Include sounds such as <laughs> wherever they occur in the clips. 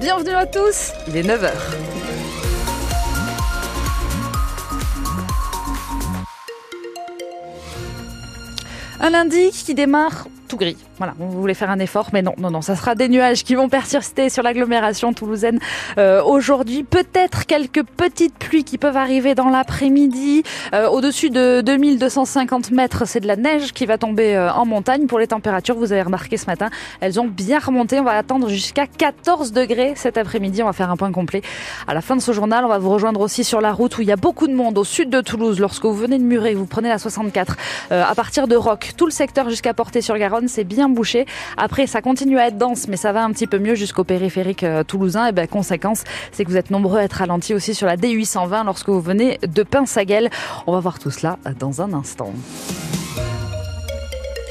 bienvenue à tous, il est 9h. Un lundi qui démarre tout gris. Voilà, on voulait faire un effort, mais non, non, non, ça sera des nuages qui vont persister sur l'agglomération toulousaine euh, aujourd'hui. Peut-être quelques petites pluies qui peuvent arriver dans l'après-midi. Euh, Au-dessus de 2250 mètres, c'est de la neige qui va tomber euh, en montagne. Pour les températures, vous avez remarqué ce matin, elles ont bien remonté. On va attendre jusqu'à 14 degrés cet après-midi. On va faire un point complet. À la fin de ce journal, on va vous rejoindre aussi sur la route où il y a beaucoup de monde au sud de Toulouse. Lorsque vous venez de Muret, vous prenez la 64 euh, à partir de Roc, tout le secteur jusqu'à Portée-sur-Garonne, c'est bien bouché. Après, ça continue à être dense, mais ça va un petit peu mieux jusqu'au périphérique euh, toulousain. Et ben, conséquence, c'est que vous êtes nombreux à être ralentis aussi sur la D820 lorsque vous venez de Pinsaguel. On va voir tout cela dans un instant.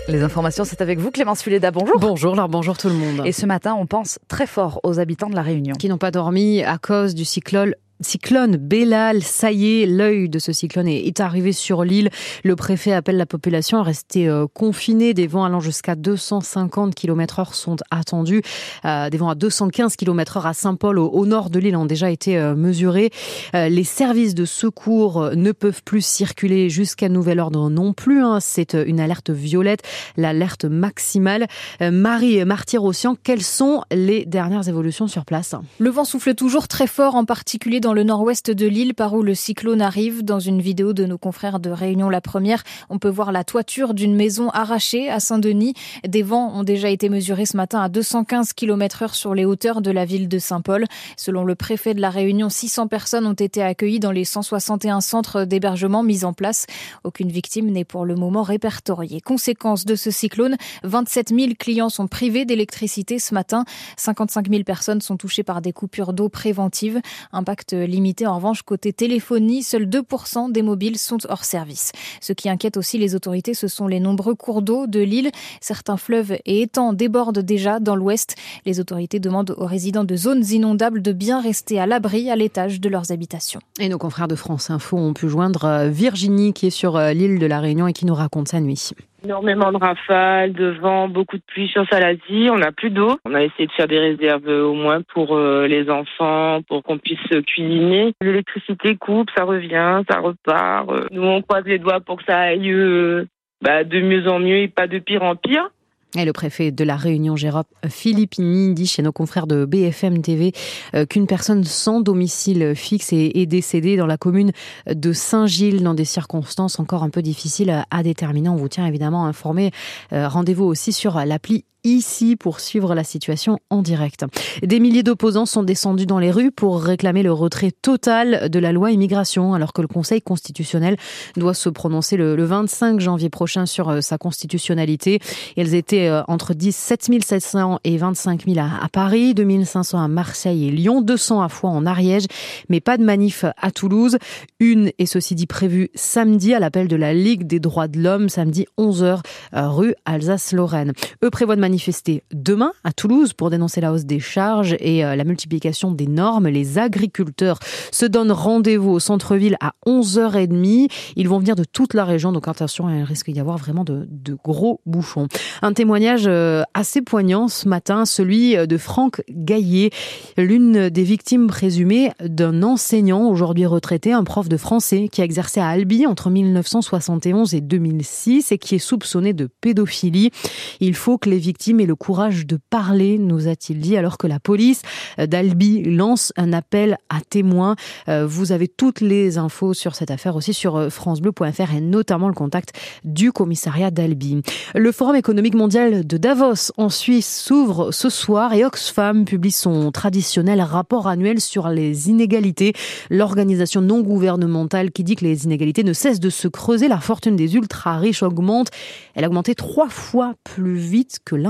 Les informations, c'est avec vous, Clémence Fuleda. Bonjour. Bonjour, alors bonjour tout le monde. Et ce matin, on pense très fort aux habitants de la Réunion. Qui n'ont pas dormi à cause du cyclone Cyclone Bellal, ça y est, l'œil de ce cyclone est arrivé sur l'île. Le préfet appelle la population à rester euh, confinée. Des vents allant jusqu'à 250 km heure sont attendus. Euh, des vents à 215 km heure à Saint-Paul, au, nord de l'île, ont déjà été euh, mesurés. les services de secours ne peuvent plus circuler jusqu'à nouvel ordre non plus. Hein. C'est une alerte violette, l'alerte maximale. Marie Martyr-Ossian, quelles sont les dernières évolutions sur place? Le vent souffle toujours très fort, en particulier dans dans le nord-ouest de l'île par où le cyclone arrive. Dans une vidéo de nos confrères de Réunion La Première, on peut voir la toiture d'une maison arrachée à Saint-Denis. Des vents ont déjà été mesurés ce matin à 215 km heure sur les hauteurs de la ville de Saint-Paul. Selon le préfet de la Réunion, 600 personnes ont été accueillies dans les 161 centres d'hébergement mis en place. Aucune victime n'est pour le moment répertoriée. Conséquence de ce cyclone, 27 000 clients sont privés d'électricité ce matin. 55 000 personnes sont touchées par des coupures d'eau préventives. Impact limité. En revanche, côté téléphonie, seuls 2% des mobiles sont hors service. Ce qui inquiète aussi les autorités, ce sont les nombreux cours d'eau de l'île. Certains fleuves et étangs débordent déjà dans l'ouest. Les autorités demandent aux résidents de zones inondables de bien rester à l'abri à l'étage de leurs habitations. Et nos confrères de France Info ont pu joindre euh, Virginie qui est sur euh, l'île de la Réunion et qui nous raconte sa nuit. Énormément de rafales, de vent, beaucoup de pluie sur Salazie. On n'a plus d'eau. On a essayé de faire des réserves au moins pour euh, les enfants, pour qu'on puisse cuisiner. L'électricité coupe, ça revient, ça repart. Euh, nous, on croise les doigts pour que ça aille euh, bah, de mieux en mieux et pas de pire en pire. Et le préfet de la Réunion, Jérôme Philippini, dit chez nos confrères de BFM TV euh, qu'une personne sans domicile fixe est décédée dans la commune de Saint-Gilles dans des circonstances encore un peu difficiles à déterminer. On vous tient évidemment informé. Euh, rendez-vous aussi sur l'appli ici pour suivre la situation en direct. Des milliers d'opposants sont descendus dans les rues pour réclamer le retrait total de la loi immigration, alors que le Conseil constitutionnel doit se prononcer le, 25 janvier prochain sur euh, sa constitutionnalité. Elles étaient euh, entre 17 700 et 25 000 à, Paris, 2500 à Marseille et Lyon, 200 à Foix en Ariège, mais pas de manif à Toulouse. Une est ceci dit prévue samedi à l'appel de la Ligue des droits de l'homme, samedi 11h, euh, rue Alsace-Lorraine. Eux prévoient de manifester demain à Toulouse pour dénoncer la hausse des charges et euh, la multiplication des normes. Les agriculteurs se donnent rendez-vous au centre-ville à 11h30. Ils vont venir de toute la région, donc attention, il risque d'y avoir vraiment de, de, gros bouchons. Un témoignage euh, assez poignant ce matin, celui de Franck Gaillet, l'une des victimes présumées d'un enseignant aujourd'hui retraité, un prof de français qui a exercé à Albi entre 1971 et 2006 et qui est soupçonné de pédophilie. Il faut que les victimes victime et le courage de parler, nous a-t-il dit, alors que la police d'Albi lance un appel à témoins. Euh, vous avez toutes les infos sur cette affaire aussi sur euh, francebleu.fr et notamment le contact du commissariat d'Albi. Le Forum économique mondial de Davos en Suisse s'ouvre ce soir et Oxfam publie son traditionnel rapport annuel sur les inégalités. L'organisation non gouvernementale qui dit que les inégalités ne cessent de se creuser, la fortune des ultra riches augmente. Elle a augmenté trois fois plus vite que l'inflation.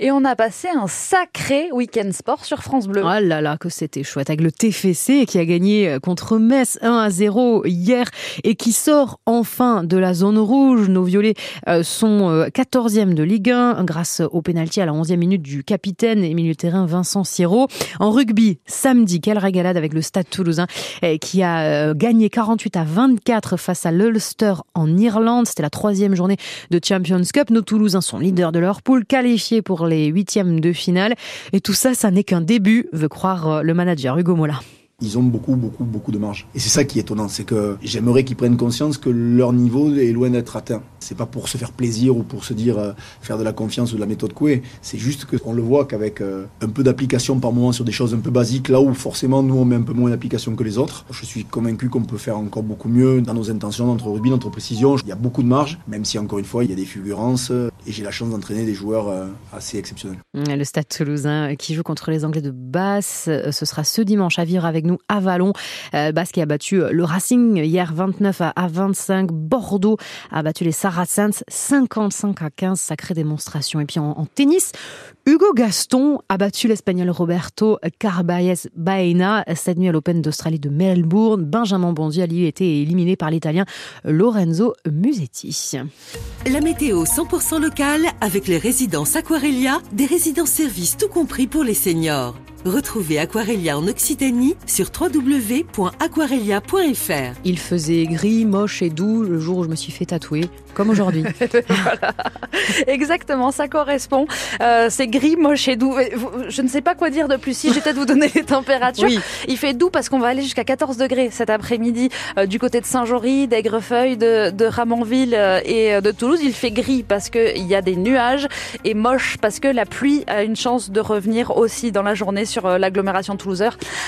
Et on a passé un sacré week-end sport sur France Bleu. Oh là là, que c'était chouette. Avec le TFC qui a gagné contre Metz 1 à 0 hier et qui sort enfin de la zone rouge. Nos violets euh, sont 14e euh, de Ligue 1 grâce au pénalty à la 11e minute du capitaine et milieu terrain Vincent Siro. En rugby, samedi, quelle régalade avec le Stade toulousain euh, qui a gagné 48 à 24 face à l'Ulster en Irlande. C'était la troisième journée de Champions Cup. Nos Toulousains sont leaders de leur Liverpool qualifié pour les huitièmes de finale. Et tout ça, ça n'est qu'un début, veut croire le manager Hugo Mola ils ont beaucoup, beaucoup, beaucoup de marge. Et c'est ça qui est étonnant, c'est que j'aimerais qu'ils prennent conscience que leur niveau est loin d'être atteint. C'est pas pour se faire plaisir ou pour se dire euh, faire de la confiance ou de la méthode Coué. C'est juste qu'on le voit qu'avec euh, un peu d'application par moment sur des choses un peu basiques, là où forcément nous on met un peu moins d'application que les autres, je suis convaincu qu'on peut faire encore beaucoup mieux dans nos intentions, notre rugby, notre précision. Il y a beaucoup de marge, même si encore une fois il y a des fulgurances euh, et j'ai la chance d'entraîner des joueurs assez exceptionnels. Le Stade Toulousain qui joue contre les Anglais de Basse, ce sera ce dimanche à vivre avec nous à Vallon. Euh, Basse qui a battu le Racing hier 29 à 25. Bordeaux a battu les Saracens 55 à 15. Sacrée démonstration. Et puis en, tennis, Hugo Gaston a battu l'Espagnol Roberto Carballes Baena cette nuit à l'Open d'Australie de Melbourne. Benjamin Bondy a lui été éliminé par l'Italien Lorenzo Musetti. La météo 100% locale avec les résidences Aquarelia, des résidences services tout compris pour les seniors. Retrouvez Aquarelia en Occitanie sur www.aquarelia.fr. Il faisait gris, moche et doux le jour où je me suis fait tatouer, comme aujourd'hui. <laughs> Exactement, ça correspond. Euh, c'est gris, moche et doux. Je ne sais pas quoi dire de plus. Si je vais peut-être vous donner les températures. Il fait doux parce qu'on va aller jusqu'à 14 degrés cet après-midi euh, du côté de Saint-Jory, d'Aigrefeuille, de, de Ramonville euh, et de Toulouse. Il fait gris parce qu'il y a des nuages et moche parce que la pluie a une chance de revenir aussi dans la journée sur l'agglomération toulousaine.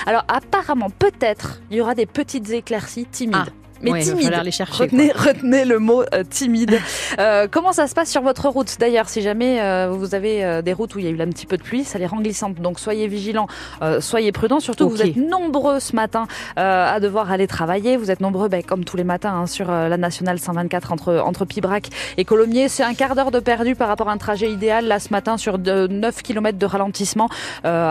Alors apparemment, peut-être, il y aura des petites éclaircies timides. Ah mais timide. Les chercher, retenez, retenez, le mot euh, timide. <laughs> Euh, comment ça se passe sur votre route D'ailleurs, si jamais euh, vous avez euh, des routes où il y a eu un petit peu de pluie, ça les rend glissantes. Donc soyez vigilants, euh, soyez prudents. Surtout, okay. vous êtes nombreux ce matin à devoir aller travailler. Vous êtes nombreux, ben, comme tous les matins, hein, sur la nationale 124 entre entre Pibrac et Colomiers. C'est un quart d'heure de perdu par rapport à un trajet idéal là ce matin sur de 9 km de ralentissement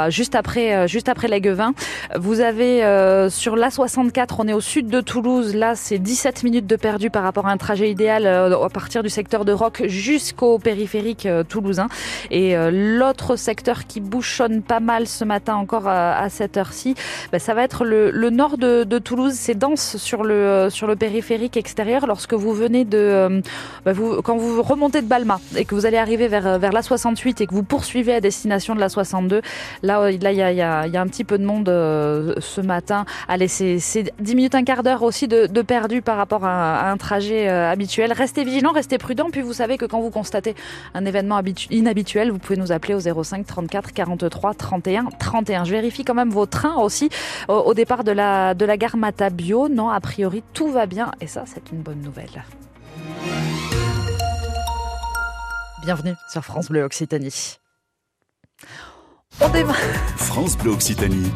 juste après juste après l'Aiguevin. Vous avez sur la 64, on est au sud de Toulouse. Là, c'est 17 minutes de perdu par rapport à un trajet idéal euh, à partir du secteur de Roc jusqu'au périphérique euh, toulousain. Et euh, l'autre secteur qui bouchonne pas mal ce matin encore à, cette heure-ci, bah, ça va être le, nord de, Toulouse. C'est dense sur le, sur le périphérique extérieur lorsque vous venez de... Bah, quand vous remontez de Balma et que vous allez arriver vers, vers la 68 et que vous poursuivez à destination de la 62, là, il là, y, a, y, a, y a un petit peu de monde ce matin. Allez, c'est 10 minutes, un quart d'heure aussi de, de perdu par rapport à, un trajet euh, habituel. Restez vigilants, restez prudents. Puis vous savez que quand vous constatez un événement inhabituel, vous pouvez nous appeler au 05 34 43 31 31. Je vérifie quand même vos trains aussi au, départ de la, de la gare Matabio. Non, a priori, tout va bien. Et ça, c'est une bonne nouvelle. Bienvenue sur France Bleu Occitanie. On démarre. France Bleu Occitanie,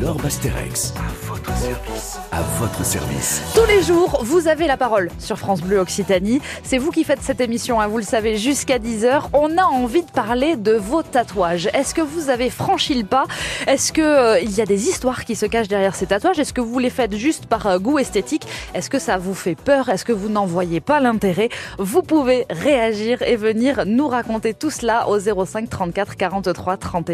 Laure Basterex. À votre service. À votre service. Tous les jours, vous avez la parole sur France Bleu Occitanie. C'est vous qui faites cette émission, hein, vous le savez, jusqu'à 10h. On a envie de parler de vos tatouages. Est-ce que vous avez franchi le pas? Est-ce qu'il euh, y a des histoires qui se cachent derrière ces tatouages? Est-ce que vous les faites juste par euh, goût esthétique? Est-ce que ça vous fait peur? Est-ce que vous n'en voyez pas l'intérêt? Vous pouvez réagir et venir nous raconter tout cela au 05 34 43 31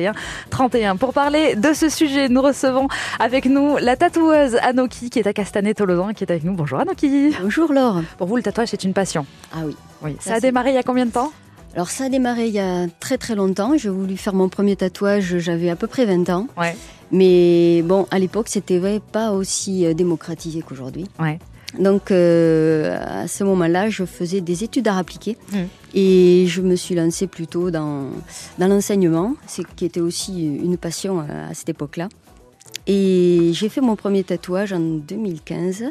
31. Pour parler de ce sujet, nous recevons avec nous la tatoueuse Anoki qui est à Castanet-Tolosan qui est avec nous. Bonjour Anoki. Bonjour Laure. Pour vous, le tatouage, c'est une passion. Ah oui. Oui. Ça, a démarré il y a combien de temps? Alors ça a démarré il y a très très longtemps. J'ai voulu faire mon premier tatouage, j'avais à peu près 20 ans. Ouais. Mais bon, à l'époque, c'était pas aussi euh, démocratisé qu'aujourd'hui. Ouais. Donc euh, à ce moment-là, je faisais des études d'art appliqué mmh. et je me suis lancée plutôt dans, dans l'enseignement, ce qui était aussi une passion à cette époque-là. Et j'ai fait mon premier tatouage en 2015.